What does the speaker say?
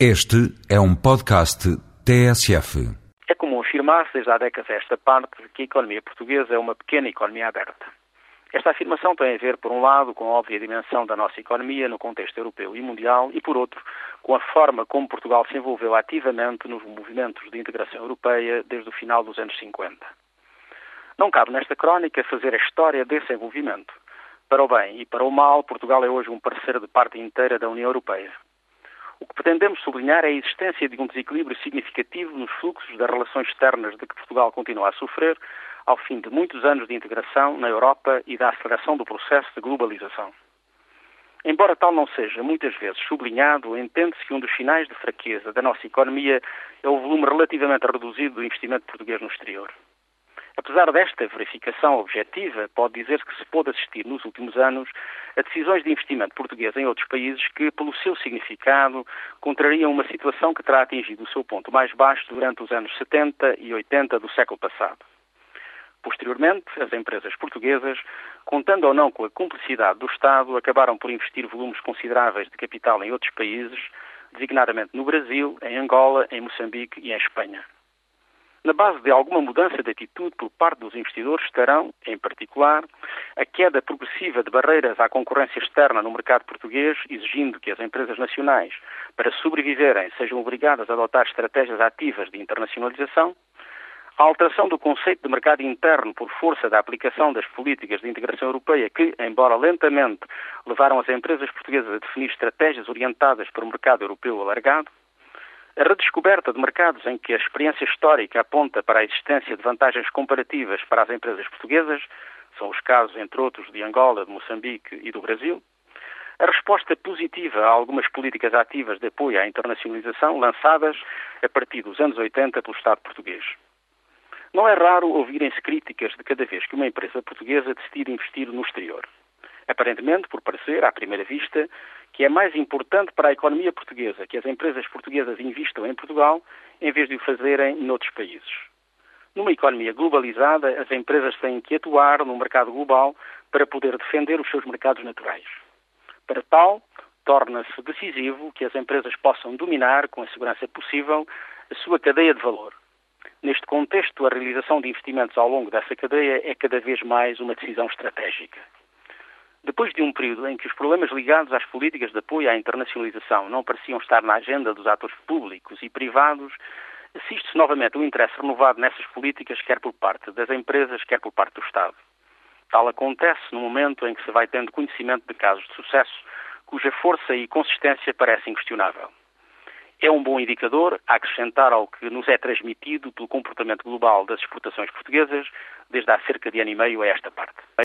Este é um podcast TSF. É comum afirmar-se desde há décadas esta parte que a economia portuguesa é uma pequena economia aberta. Esta afirmação tem a ver, por um lado, com a óbvia dimensão da nossa economia no contexto europeu e mundial e, por outro, com a forma como Portugal se envolveu ativamente nos movimentos de integração europeia desde o final dos anos 50. Não cabe nesta crónica fazer a história desse envolvimento. Para o bem e para o mal, Portugal é hoje um parceiro de parte inteira da União Europeia. Pretendemos sublinhar a existência de um desequilíbrio significativo nos fluxos das relações externas de que Portugal continua a sofrer ao fim de muitos anos de integração na Europa e da aceleração do processo de globalização. Embora tal não seja muitas vezes sublinhado, entende-se que um dos sinais de fraqueza da nossa economia é o volume relativamente reduzido do investimento português no exterior. Apesar desta verificação objetiva, pode dizer-se que se pôde assistir nos últimos anos a decisões de investimento português em outros países que, pelo seu significado, contrariam uma situação que terá atingido o seu ponto mais baixo durante os anos 70 e 80 do século passado. Posteriormente, as empresas portuguesas, contando ou não com a cumplicidade do Estado, acabaram por investir volumes consideráveis de capital em outros países, designadamente no Brasil, em Angola, em Moçambique e em Espanha. Na base de alguma mudança de atitude por parte dos investidores estarão, em particular, a queda progressiva de barreiras à concorrência externa no mercado português, exigindo que as empresas nacionais, para sobreviverem, sejam obrigadas a adotar estratégias ativas de internacionalização, a alteração do conceito de mercado interno por força da aplicação das políticas de integração europeia que, embora lentamente, levaram as empresas portuguesas a definir estratégias orientadas para o mercado europeu alargado, a redescoberta de mercados em que a experiência histórica aponta para a existência de vantagens comparativas para as empresas portuguesas, são os casos, entre outros, de Angola, de Moçambique e do Brasil, a resposta positiva a algumas políticas ativas de apoio à internacionalização lançadas a partir dos anos 80 pelo Estado português. Não é raro ouvirem-se críticas de cada vez que uma empresa portuguesa decide investir no exterior. Aparentemente, por parecer, à primeira vista, que é mais importante para a economia portuguesa que as empresas portuguesas investam em Portugal em vez de o fazerem noutros países. Numa economia globalizada, as empresas têm que atuar no mercado global para poder defender os seus mercados naturais. Para tal, torna-se decisivo que as empresas possam dominar, com a segurança possível, a sua cadeia de valor. Neste contexto, a realização de investimentos ao longo dessa cadeia é cada vez mais uma decisão estratégica. Depois de um período em que os problemas ligados às políticas de apoio à internacionalização não pareciam estar na agenda dos atores públicos e privados, assiste-se novamente um interesse renovado nessas políticas, quer por parte das empresas, quer por parte do Estado. Tal acontece no momento em que se vai tendo conhecimento de casos de sucesso cuja força e consistência parecem inquestionável. É um bom indicador a acrescentar ao que nos é transmitido pelo comportamento global das exportações portuguesas desde há cerca de ano e meio a esta parte.